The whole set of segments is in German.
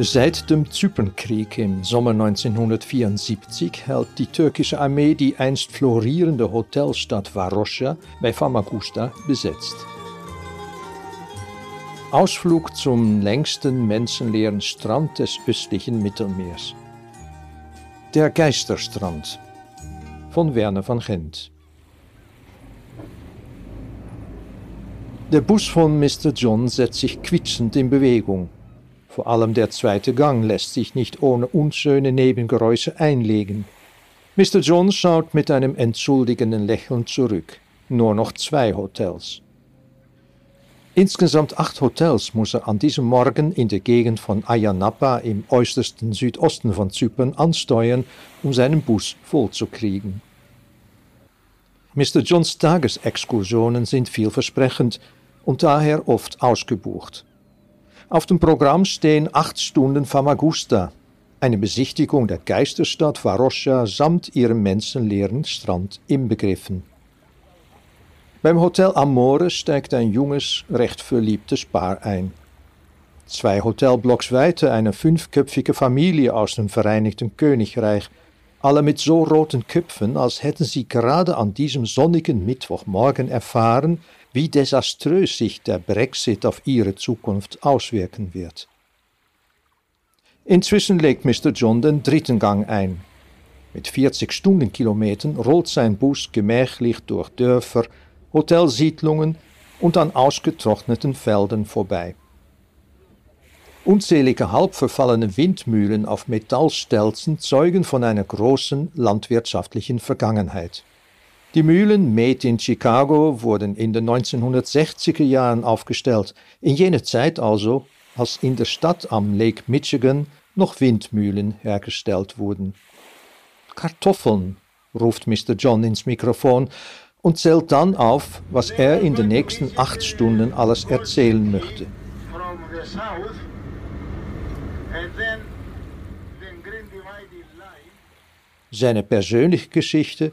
Seit dem Zypernkrieg im Sommer 1974 hält die türkische Armee die einst florierende Hotelstadt Varosha bei Famagusta besetzt. Ausflug zum längsten menschenleeren Strand des östlichen Mittelmeers. Der Geisterstrand von Werner van Gent. Der Bus von Mr. John setzt sich quietschend in Bewegung. Vor allem der zweite Gang lässt sich nicht ohne unschöne Nebengeräusche einlegen. Mr. John schaut mit einem entschuldigenden Lächeln zurück. Nur noch zwei Hotels. Insgesamt acht Hotels muss er an diesem Morgen in der Gegend von Ayanapa im äußersten Südosten von Zypern ansteuern, um seinen Bus vollzukriegen. Mr. Johns Tagesexkursionen sind vielversprechend und daher oft ausgebucht. Auf dem Programm stehen acht Stunden Famagusta, eine Besichtigung der Geisterstadt Varosha samt ihrem menschenleeren Strand inbegriffen. Beim Hotel Amore steigt ein junges, recht verliebtes Paar ein. Zwei Hotelblocks weiter eine fünfköpfige Familie aus dem Vereinigten Königreich, alle mit so roten Köpfen, als hätten sie gerade an diesem sonnigen Mittwochmorgen erfahren, wie desaströs sich der Brexit auf ihre Zukunft auswirken wird. Inzwischen legt Mr. John den dritten Gang ein. Mit 40 Stundenkilometern rollt sein Bus gemächlich durch Dörfer, Hotelsiedlungen und an ausgetrockneten Feldern vorbei. Unzählige halb verfallene Windmühlen auf Metallstelzen zeugen von einer großen landwirtschaftlichen Vergangenheit. Die Mühlen Made in Chicago wurden in den 1960er Jahren aufgestellt, in jener Zeit also, als in der Stadt am Lake Michigan noch Windmühlen hergestellt wurden. Kartoffeln, ruft Mr. John ins Mikrofon und zählt dann auf, was er in den nächsten acht Stunden alles erzählen möchte. Seine persönliche Geschichte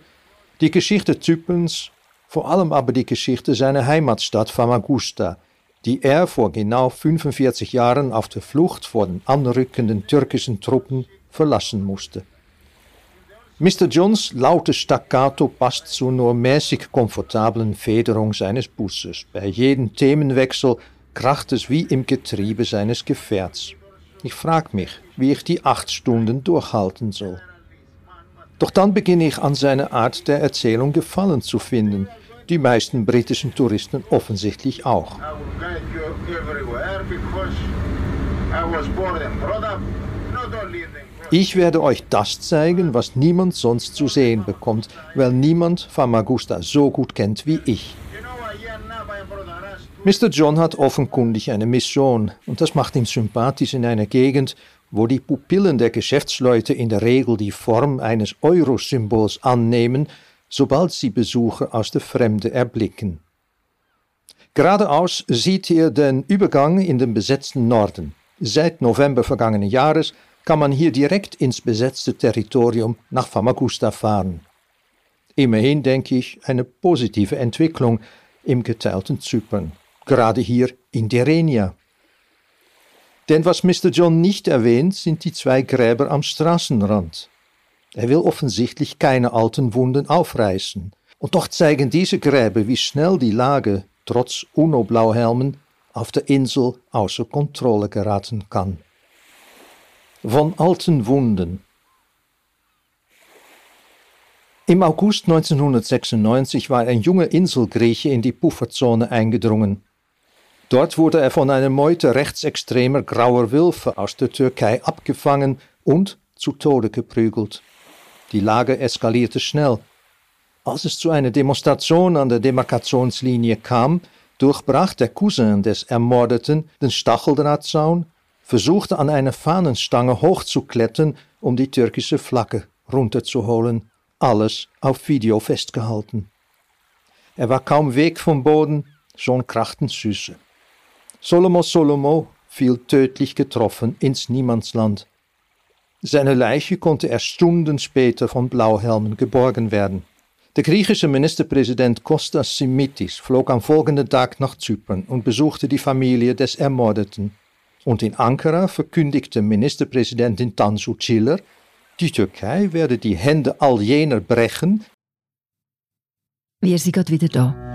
die Geschichte Zyperns, vor allem aber die Geschichte seiner Heimatstadt Famagusta, die er vor genau 45 Jahren auf der Flucht vor den anrückenden türkischen Truppen verlassen musste. Mr. Johns laute Staccato passt zur nur mäßig komfortablen Federung seines Busses. Bei jedem Themenwechsel kracht es wie im Getriebe seines Gefährts. Ich frag mich, wie ich die acht Stunden durchhalten soll. Doch dann beginne ich an seiner Art der Erzählung Gefallen zu finden, die meisten britischen Touristen offensichtlich auch. Ich werde euch das zeigen, was niemand sonst zu sehen bekommt, weil niemand Famagusta so gut kennt wie ich. Mr. John hat offenkundig eine Mission und das macht ihn sympathisch in einer Gegend, wo die Pupillen der Geschäftsleute in der Regel die Form eines Euro-Symbols annehmen, sobald sie Besucher aus der Fremde erblicken. Geradeaus sieht ihr den Übergang in den besetzten Norden. Seit November vergangenen Jahres kann man hier direkt ins besetzte Territorium nach Famagusta fahren. Immerhin denke ich eine positive Entwicklung im geteilten Zypern, gerade hier in Derenia. Denn was Mr. John nicht erwähnt, sind die zwei Gräber am Straßenrand. Er will offensichtlich keine alten Wunden aufreißen. Und doch zeigen diese Gräber, wie schnell die Lage, trotz UNO-Blauhelmen, auf der Insel außer Kontrolle geraten kann. Von alten Wunden. Im August 1996 war ein junger Inselgrieche in die Pufferzone eingedrungen. Dort wurde er von einer Meute rechtsextremer grauer Wölfe aus der Türkei abgefangen und zu Tode geprügelt. Die Lage eskalierte schnell. Als es zu einer Demonstration an der Demarkationslinie kam, durchbrach der Cousin des Ermordeten den Stacheldrahtzaun, versuchte an einer Fahnenstange hochzuklettern, um die türkische Flagge runterzuholen alles auf Video festgehalten. Er war kaum weg vom Boden, schon krachten Süße. Solomo Solomo fiel tödlich getroffen ins Niemandsland. Seine Leiche konnte erst Stunden später von Blauhelmen geborgen werden. Der griechische Ministerpräsident Kostas Simitis flog am folgenden Tag nach Zypern und besuchte die Familie des Ermordeten. Und in Ankara verkündigte Ministerpräsidentin Tansu Çiller, die Türkei werde die Hände all jener brechen. Wir sind wieder da.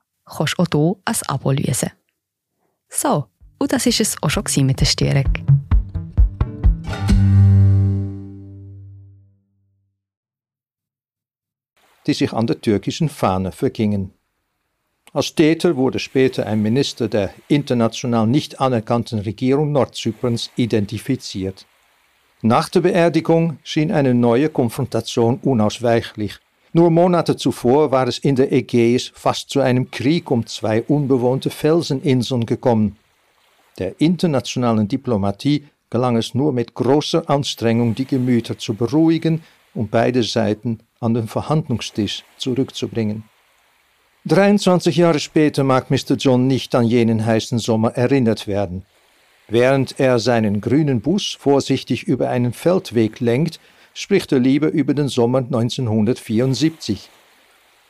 kannst du auch hier ein Abo lösen. So, und das war es auch schon mit der Störung. Die sich an der türkischen Fahne vergingen. Als Täter wurde später ein Minister der international nicht anerkannten Regierung Nordzyperns identifiziert. Nach der Beerdigung schien eine neue Konfrontation unausweichlich. Nur Monate zuvor war es in der Ägäis fast zu einem Krieg um zwei unbewohnte Felseninseln gekommen. Der internationalen Diplomatie gelang es nur mit großer Anstrengung, die Gemüter zu beruhigen und beide Seiten an den Verhandlungstisch zurückzubringen. 23 Jahre später mag Mr. John nicht an jenen heißen Sommer erinnert werden. Während er seinen grünen Bus vorsichtig über einen Feldweg lenkt, spricht er lieber über den Sommer 1974.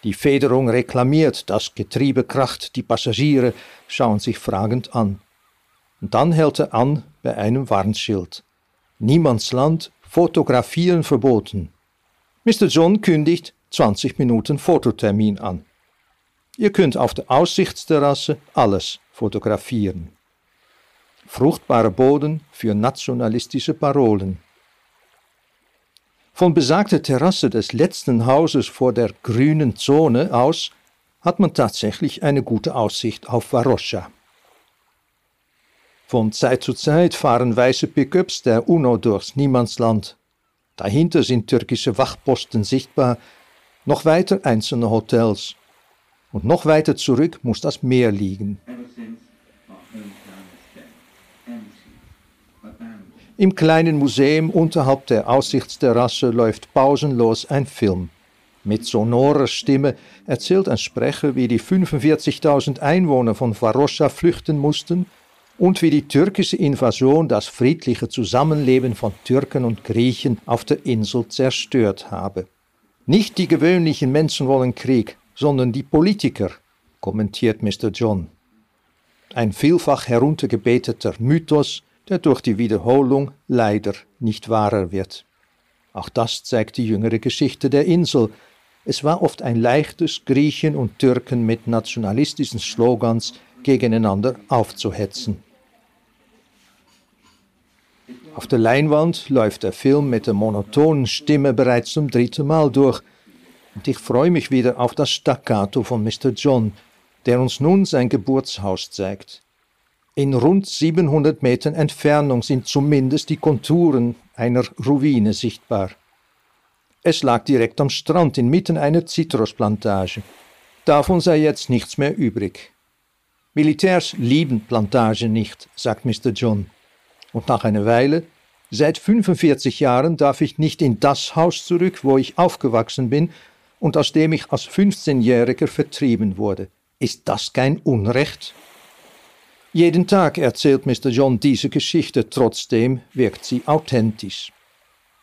Die Federung reklamiert, das Getriebe kracht, die Passagiere schauen sich fragend an. Und dann hält er an bei einem Warnschild. Niemandsland, fotografieren verboten. Mr. John kündigt 20 Minuten Fototermin an. Ihr könnt auf der Aussichtsterrasse alles fotografieren. Fruchtbarer Boden für nationalistische Parolen. Von besagter Terrasse des letzten Hauses vor der grünen Zone aus hat man tatsächlich eine gute Aussicht auf Varosha. Von Zeit zu Zeit fahren weiße Pickups der UNO durchs Niemandsland. Dahinter sind türkische Wachposten sichtbar, noch weiter einzelne Hotels. Und noch weiter zurück muss das Meer liegen. Im kleinen Museum unterhalb der Aussichtsterrasse läuft pausenlos ein Film. Mit sonorer Stimme erzählt ein Sprecher, wie die 45.000 Einwohner von Varosha flüchten mussten und wie die türkische Invasion das friedliche Zusammenleben von Türken und Griechen auf der Insel zerstört habe. Nicht die gewöhnlichen Menschen wollen Krieg, sondern die Politiker, kommentiert Mr. John. Ein vielfach heruntergebeteter Mythos, der durch die Wiederholung leider nicht wahrer wird. Auch das zeigt die jüngere Geschichte der Insel. Es war oft ein leichtes, Griechen und Türken mit nationalistischen Slogans gegeneinander aufzuhetzen. Auf der Leinwand läuft der Film mit der monotonen Stimme bereits zum dritten Mal durch, und ich freue mich wieder auf das Staccato von Mr. John, der uns nun sein Geburtshaus zeigt. In rund 700 Metern Entfernung sind zumindest die Konturen einer Ruine sichtbar. Es lag direkt am Strand inmitten einer Zitrusplantage. Davon sei jetzt nichts mehr übrig. Militärs lieben Plantagen nicht, sagt Mr. John. Und nach einer Weile, seit 45 Jahren darf ich nicht in das Haus zurück, wo ich aufgewachsen bin und aus dem ich als 15-Jähriger vertrieben wurde. Ist das kein Unrecht? Jeden Tag erzählt Mr. John diese Geschichte, trotzdem wirkt sie authentisch.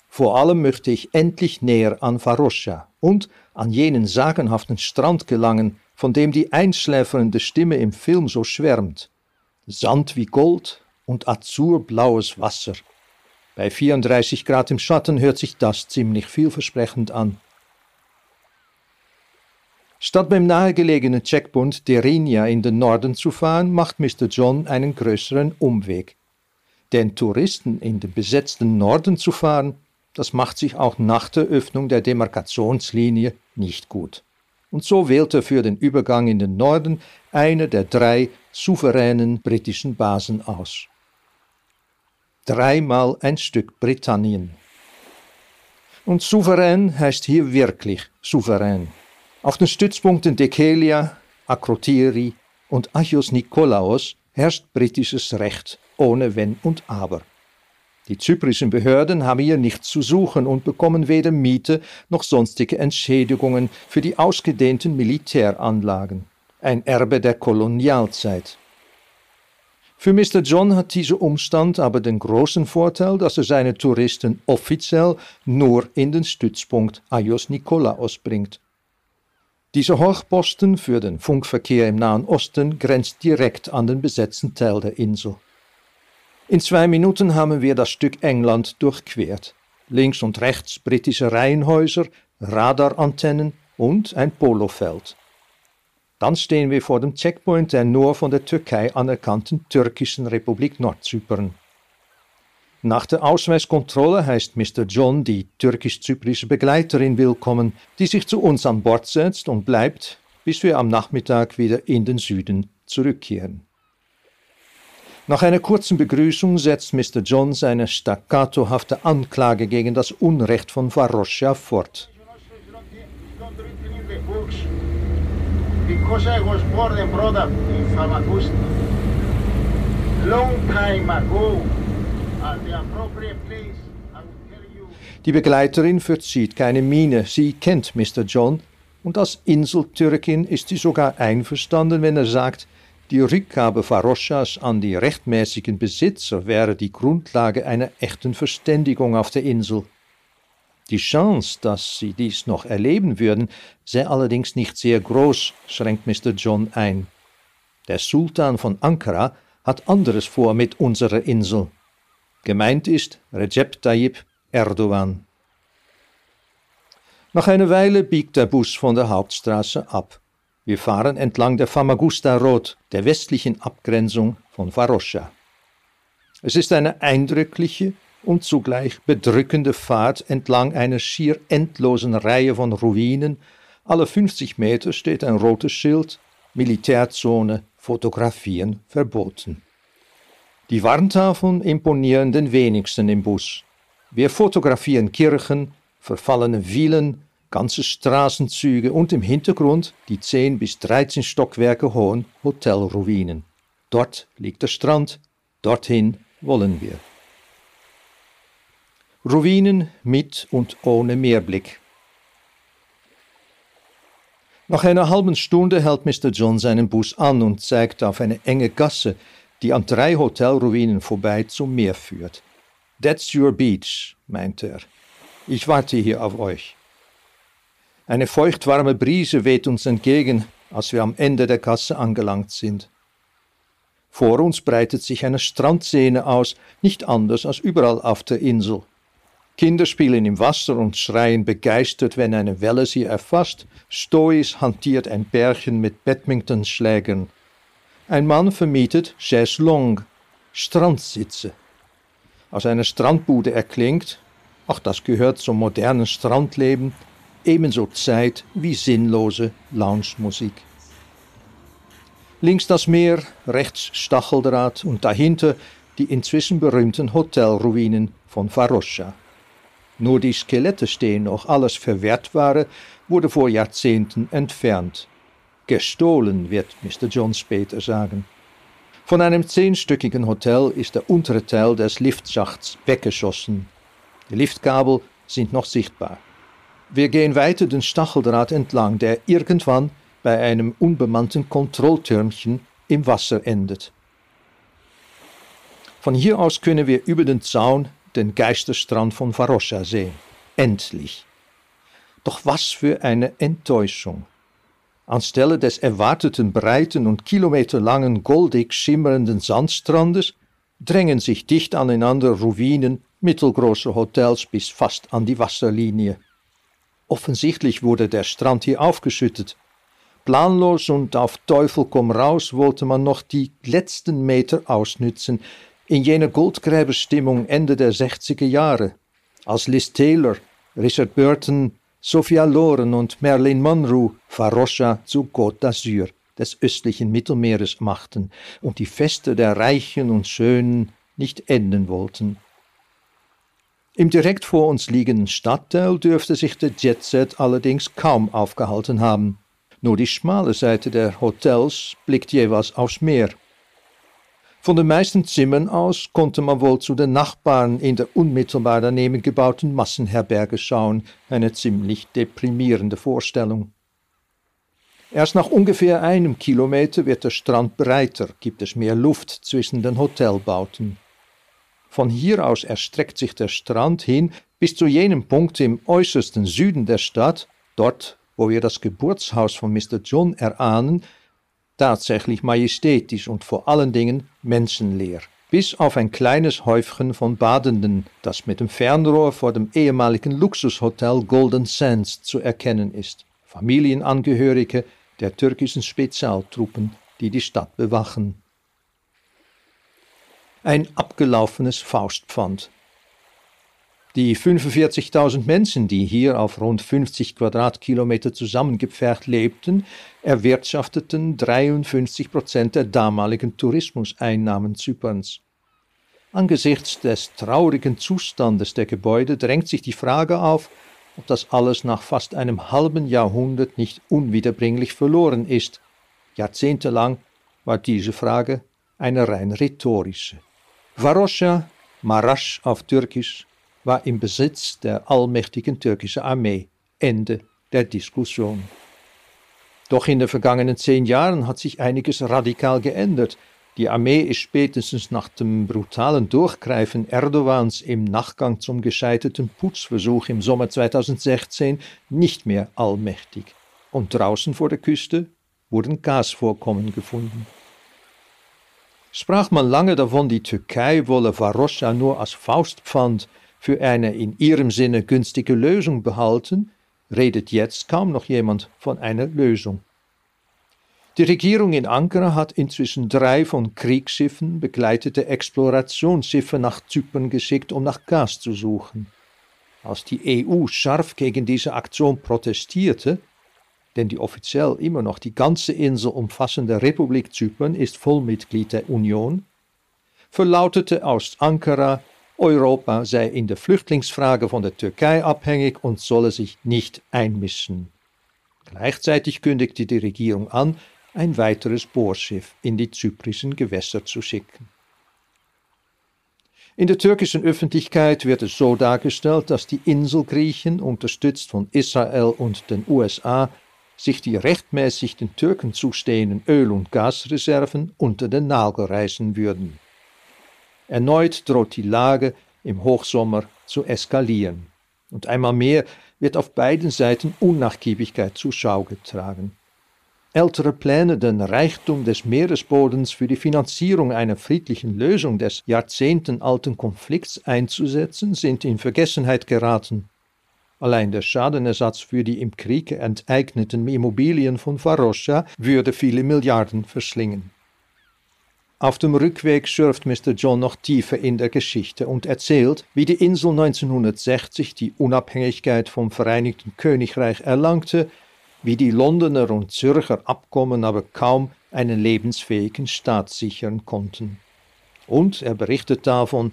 Vor allem möchte ich endlich näher an Farosha und an jenen sagenhaften Strand gelangen, von dem die einschläfernde Stimme im Film so schwärmt. Sand wie Gold und azurblaues Wasser. Bei 34 Grad im Schatten hört sich das ziemlich vielversprechend an. Statt beim nahegelegenen Checkpoint Derinia in den Norden zu fahren, macht Mr. John einen größeren Umweg. den Touristen in den besetzten Norden zu fahren, das macht sich auch nach der Öffnung der Demarkationslinie nicht gut. Und so wählte er für den Übergang in den Norden eine der drei souveränen britischen Basen aus. Dreimal ein Stück Britannien. Und souverän heißt hier wirklich souverän. Auf den Stützpunkten Dekelia, Akrotiri und Achios Nikolaos herrscht britisches Recht ohne Wenn und Aber. Die zyprischen Behörden haben hier nichts zu suchen und bekommen weder Miete noch sonstige Entschädigungen für die ausgedehnten Militäranlagen. Ein Erbe der Kolonialzeit. Für Mr. John hat dieser Umstand aber den großen Vorteil, dass er seine Touristen offiziell nur in den Stützpunkt Ayos Nikolaos bringt. Dieser Hochposten für den Funkverkehr im Nahen Osten grenzt direkt an den besetzten Teil der Insel. In zwei Minuten haben wir das Stück England durchquert. Links und rechts britische Reihenhäuser, Radarantennen und ein Polofeld. Dann stehen wir vor dem Checkpoint der nur von der Türkei anerkannten türkischen Republik Nordzypern. Nach der Ausweiskontrolle heißt Mr. John die türkisch-zyprische Begleiterin willkommen, die sich zu uns an Bord setzt und bleibt, bis wir am Nachmittag wieder in den Süden zurückkehren. Nach einer kurzen Begrüßung setzt Mr. John seine staccatohafte Anklage gegen das Unrecht von Varosha fort. Because I was born and brought up in Famagusta, long time ago, die Begleiterin verzieht keine Miene. Sie kennt Mr. John und als Inseltürkin ist sie sogar einverstanden, wenn er sagt, die Rückgabe Faroschas an die rechtmäßigen Besitzer wäre die Grundlage einer echten Verständigung auf der Insel. Die Chance, dass sie dies noch erleben würden, sei allerdings nicht sehr groß, schränkt Mr. John ein. Der Sultan von Ankara hat anderes vor mit unserer Insel. Gemeint ist Recep Tayyip Erdogan. Nach einer Weile biegt der Bus von der Hauptstraße ab. Wir fahren entlang der Famagusta Road, der westlichen Abgrenzung von Varosha. Es ist eine eindrückliche und zugleich bedrückende Fahrt entlang einer schier endlosen Reihe von Ruinen. Alle 50 Meter steht ein rotes Schild, Militärzone, Fotografieren verboten. Die Warntafeln imponieren den wenigsten im Bus. Wir fotografieren Kirchen, verfallene Villen, ganze Straßenzüge und im Hintergrund die 10 bis 13 Stockwerke hohen Hotelruinen. Dort liegt der Strand, dorthin wollen wir. Ruinen mit und ohne Meerblick. Nach einer halben Stunde hält Mr. John seinen Bus an und zeigt auf eine enge Gasse, die an drei Hotelruinen vorbei zum Meer führt. That's your beach, meint er. Ich warte hier auf euch. Eine feuchtwarme Brise weht uns entgegen, als wir am Ende der Gasse angelangt sind. Vor uns breitet sich eine Strandszene aus, nicht anders als überall auf der Insel. Kinder spielen im Wasser und schreien begeistert, wenn eine Welle sie erfasst. Stoisch hantiert ein Pärchen mit Badmintonschlägern. Ein Mann vermietet Chaiselong, Strandsitze. Aus einer Strandbude erklingt, ach, das gehört zum modernen Strandleben, ebenso Zeit wie sinnlose Lounge-Musik. Links das Meer, rechts Stacheldraht und dahinter die inzwischen berühmten Hotelruinen von Farosha. Nur die Skelette stehen noch, alles Verwertbare wurde vor Jahrzehnten entfernt. Gestohlen, wird Mr. John später sagen. Von einem zehnstöckigen Hotel ist der untere Teil des Liftschachts weggeschossen. Die Liftkabel sind noch sichtbar. Wir gehen weiter den Stacheldraht entlang, der irgendwann bei einem unbemannten Kontrolltürmchen im Wasser endet. Von hier aus können wir über den Zaun den Geisterstrand von Varosha sehen. Endlich. Doch was für eine Enttäuschung. Anstelle des erwarteten breiten und kilometerlangen goldig schimmernden Sandstrandes drängen sich dicht aneinander Ruinen mittelgroßer Hotels bis fast an die Wasserlinie. Offensichtlich wurde der Strand hier aufgeschüttet. Planlos und auf Teufel komm raus wollte man noch die letzten Meter ausnützen, In jener Goldgräberstimmung Ende der 60er Jahre, als Liz Taylor, Richard Burton, Sophia Loren und Marilyn Monroe Farosha zu Côte d'Azur des östlichen Mittelmeeres machten und die Feste der Reichen und Schönen nicht enden wollten. Im direkt vor uns liegenden Stadtteil dürfte sich der Jetset allerdings kaum aufgehalten haben. Nur die schmale Seite der Hotels blickt jeweils aufs Meer. Von den meisten Zimmern aus konnte man wohl zu den Nachbarn in der unmittelbar daneben gebauten Massenherberge schauen, eine ziemlich deprimierende Vorstellung. Erst nach ungefähr einem Kilometer wird der Strand breiter, gibt es mehr Luft zwischen den Hotelbauten. Von hier aus erstreckt sich der Strand hin bis zu jenem Punkt im äußersten Süden der Stadt, dort, wo wir das Geburtshaus von Mr. John erahnen, tatsächlich majestätisch und vor allen Dingen menschenleer. Bis auf ein kleines Häufchen von Badenden, das mit dem Fernrohr vor dem ehemaligen Luxushotel Golden Sands zu erkennen ist. Familienangehörige der türkischen Spezialtruppen, die die Stadt bewachen. Ein abgelaufenes Faustpfand. Die 45.000 Menschen, die hier auf rund 50 Quadratkilometer zusammengepfercht lebten, erwirtschafteten 53 Prozent der damaligen Tourismuseinnahmen Zyperns. Angesichts des traurigen Zustandes der Gebäude drängt sich die Frage auf, ob das alles nach fast einem halben Jahrhundert nicht unwiederbringlich verloren ist. Jahrzehntelang war diese Frage eine rein rhetorische. Varosha, Marasch auf Türkisch, war im Besitz der allmächtigen türkischen Armee. Ende der Diskussion. Doch in den vergangenen zehn Jahren hat sich einiges radikal geändert. Die Armee ist spätestens nach dem brutalen Durchgreifen Erdogans im Nachgang zum gescheiterten Putzversuch im Sommer 2016 nicht mehr allmächtig. Und draußen vor der Küste wurden Gasvorkommen gefunden. Sprach man lange davon, die Türkei wolle Varosha nur als Faustpfand für eine in ihrem Sinne günstige Lösung behalten, redet jetzt kaum noch jemand von einer Lösung. Die Regierung in Ankara hat inzwischen drei von Kriegsschiffen begleitete Explorationsschiffe nach Zypern geschickt, um nach Gas zu suchen. Als die EU scharf gegen diese Aktion protestierte, denn die offiziell immer noch die ganze Insel umfassende Republik Zypern ist Vollmitglied der Union, verlautete aus Ankara, Europa sei in der Flüchtlingsfrage von der Türkei abhängig und solle sich nicht einmischen. Gleichzeitig kündigte die Regierung an, ein weiteres Bohrschiff in die zyprischen Gewässer zu schicken. In der türkischen Öffentlichkeit wird es so dargestellt, dass die Inselgriechen, unterstützt von Israel und den USA, sich die rechtmäßig den Türken zustehenden Öl- und Gasreserven unter den Nagel reißen würden. Erneut droht die Lage im Hochsommer zu eskalieren. Und einmal mehr wird auf beiden Seiten Unnachgiebigkeit zur Schau getragen. Ältere Pläne, den Reichtum des Meeresbodens für die Finanzierung einer friedlichen Lösung des jahrzehntealten Konflikts einzusetzen, sind in Vergessenheit geraten. Allein der Schadenersatz für die im Krieg enteigneten Immobilien von Farosha würde viele Milliarden verschlingen. Auf dem Rückweg schürft Mr. John noch tiefer in der Geschichte und erzählt, wie die Insel 1960 die Unabhängigkeit vom Vereinigten Königreich erlangte wie die Londoner und Zürcher Abkommen aber kaum einen lebensfähigen Staat sichern konnten. Und er berichtet davon,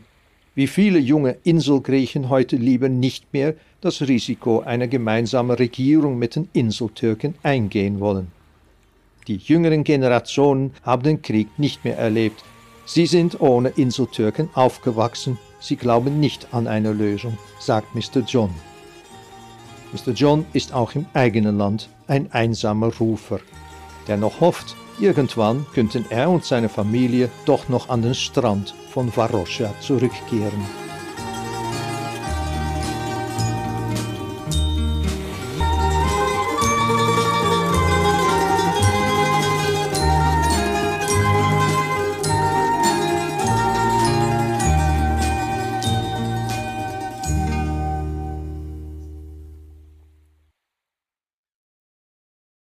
wie viele junge Inselgriechen heute lieber nicht mehr das Risiko einer gemeinsamen Regierung mit den Inseltürken eingehen wollen. Die jüngeren Generationen haben den Krieg nicht mehr erlebt. Sie sind ohne Inseltürken aufgewachsen. Sie glauben nicht an eine Lösung, sagt Mr. John. Mr. John ist auch im eigenen Land ein einsamer Rufer, der noch hofft, irgendwann könnten er und seine Familie doch noch an den Strand von Varosha zurückkehren.